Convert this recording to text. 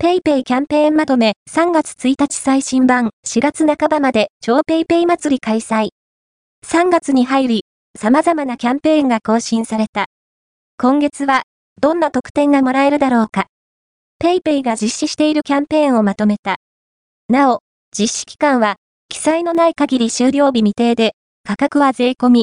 PayPayキャンペーンまとめ3月1日最新版4月半ばまで超 PayPay祭り開催。3月に入り、様々なキャンペーンが更新された。今月は、どんな特典がもらえるだろうか。 PayPayが実施しているキャンペーンをまとめた。なお、実施期間は、記載のない限り終了日未定で、価格は税込み、